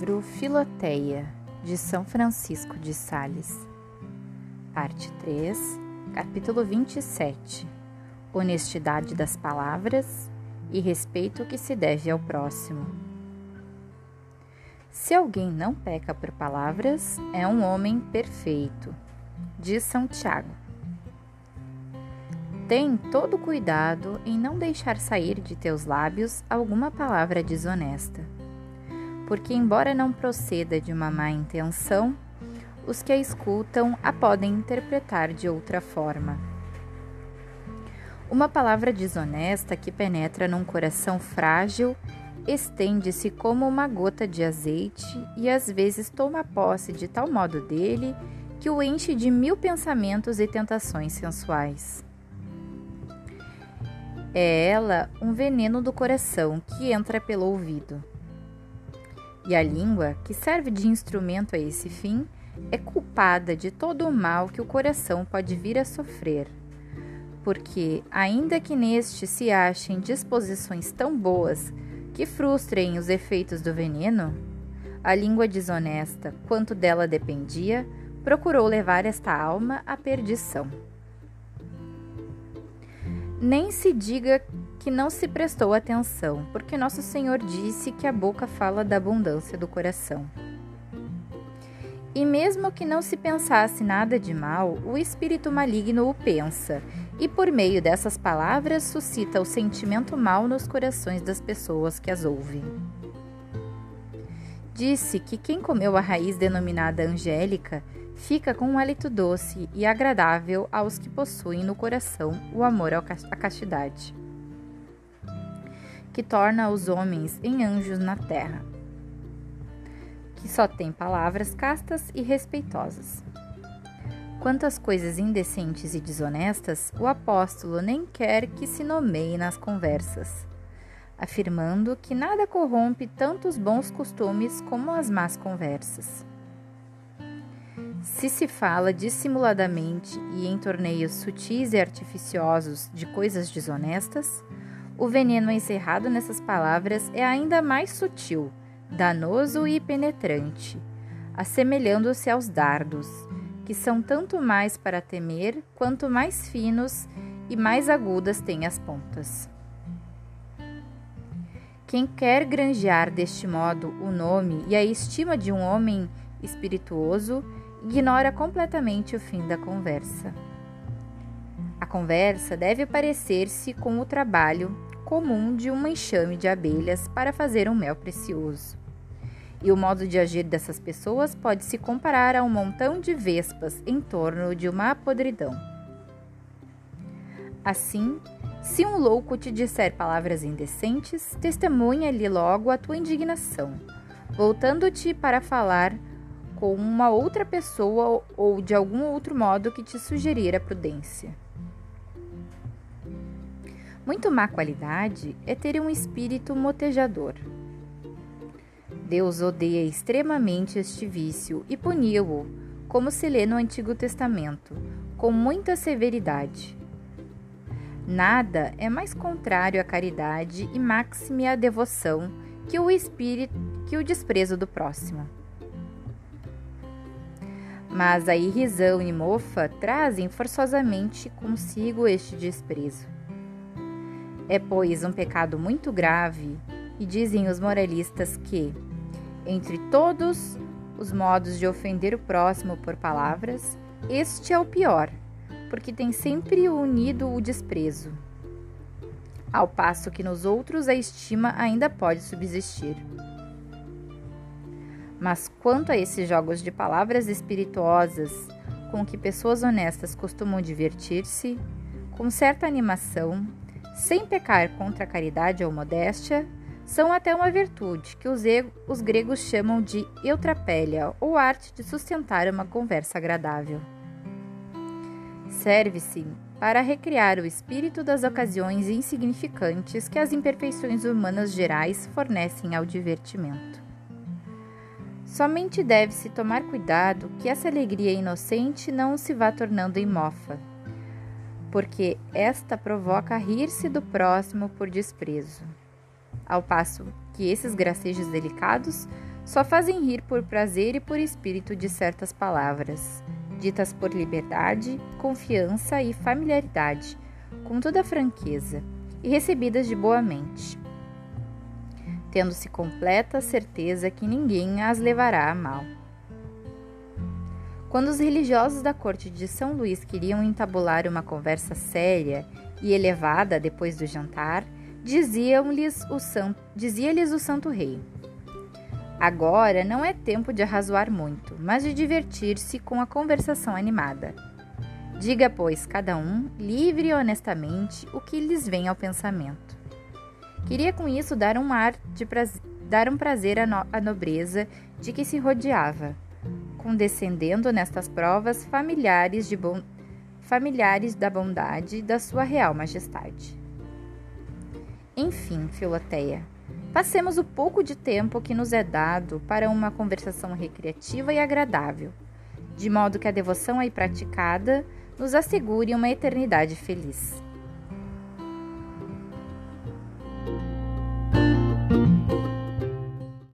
livro Filoteia, de São Francisco de Sales. Parte 3, capítulo 27. Honestidade das palavras e respeito que se deve ao próximo. Se alguém não peca por palavras, é um homem perfeito, diz São Tiago. Tem todo cuidado em não deixar sair de teus lábios alguma palavra desonesta porque, embora não proceda de uma má intenção, os que a escutam a podem interpretar de outra forma. Uma palavra desonesta que penetra num coração frágil estende-se como uma gota de azeite e às vezes toma posse de tal modo dele que o enche de mil pensamentos e tentações sensuais. É ela um veneno do coração que entra pelo ouvido. E a língua, que serve de instrumento a esse fim, é culpada de todo o mal que o coração pode vir a sofrer. Porque, ainda que neste se achem disposições tão boas que frustrem os efeitos do veneno, a língua desonesta, quanto dela dependia, procurou levar esta alma à perdição. Nem se diga que não se prestou atenção, porque Nosso Senhor disse que a boca fala da abundância do coração. E mesmo que não se pensasse nada de mal, o espírito maligno o pensa, e por meio dessas palavras suscita o sentimento mal nos corações das pessoas que as ouvem. Disse que quem comeu a raiz denominada angélica fica com um hálito doce e agradável aos que possuem no coração o amor à castidade que torna os homens em anjos na terra, que só tem palavras castas e respeitosas. Quanto às coisas indecentes e desonestas, o apóstolo nem quer que se nomeie nas conversas, afirmando que nada corrompe tanto os bons costumes como as más conversas. Se se fala dissimuladamente e em torneios sutis e artificiosos de coisas desonestas, o veneno encerrado nessas palavras é ainda mais sutil, danoso e penetrante, assemelhando-se aos dardos, que são tanto mais para temer quanto mais finos e mais agudas têm as pontas. Quem quer granjear deste modo o nome e a estima de um homem espirituoso, ignora completamente o fim da conversa. A conversa deve parecer-se com o trabalho comum de um enxame de abelhas para fazer um mel precioso. E o modo de agir dessas pessoas pode se comparar a um montão de vespas em torno de uma podridão. Assim, se um louco te disser palavras indecentes, testemunha-lhe logo a tua indignação, voltando-te para falar com uma outra pessoa ou de algum outro modo que te sugerir a prudência. Muito má qualidade é ter um espírito motejador. Deus odeia extremamente este vício e puniu-o, como se lê no Antigo Testamento, com muita severidade. Nada é mais contrário à caridade e máxime à devoção que o espírito que o desprezo do próximo. Mas a irrisão e mofa trazem forçosamente consigo este desprezo. É, pois, um pecado muito grave, e dizem os moralistas que, entre todos os modos de ofender o próximo por palavras, este é o pior, porque tem sempre unido o desprezo, ao passo que nos outros a estima ainda pode subsistir. Mas quanto a esses jogos de palavras espirituosas com que pessoas honestas costumam divertir-se, com certa animação, sem pecar contra a caridade ou modéstia, são até uma virtude que os, os gregos chamam de eutrapélia, ou arte de sustentar uma conversa agradável. Serve-se para recriar o espírito das ocasiões insignificantes que as imperfeições humanas gerais fornecem ao divertimento. Somente deve-se tomar cuidado que essa alegria inocente não se vá tornando em mofa porque esta provoca rir-se do próximo por desprezo. Ao passo que esses gracejos delicados só fazem rir por prazer e por espírito de certas palavras, ditas por liberdade, confiança e familiaridade, com toda franqueza, e recebidas de boa mente, tendo-se completa certeza que ninguém as levará a mal. Quando os religiosos da corte de São Luís queriam entabular uma conversa séria e elevada depois do jantar, dizia-lhes o, dizia o santo rei: Agora não é tempo de arrazoar muito, mas de divertir-se com a conversação animada. Diga, pois, cada um, livre e honestamente, o que lhes vem ao pensamento. Queria com isso dar um ar de prazer, dar um prazer à, no... à nobreza de que se rodeava, condescendendo nestas provas familiares, de bon... familiares da bondade da sua real majestade. Enfim, Filoteia, passemos o pouco de tempo que nos é dado para uma conversação recreativa e agradável, de modo que a devoção aí praticada nos assegure uma eternidade feliz.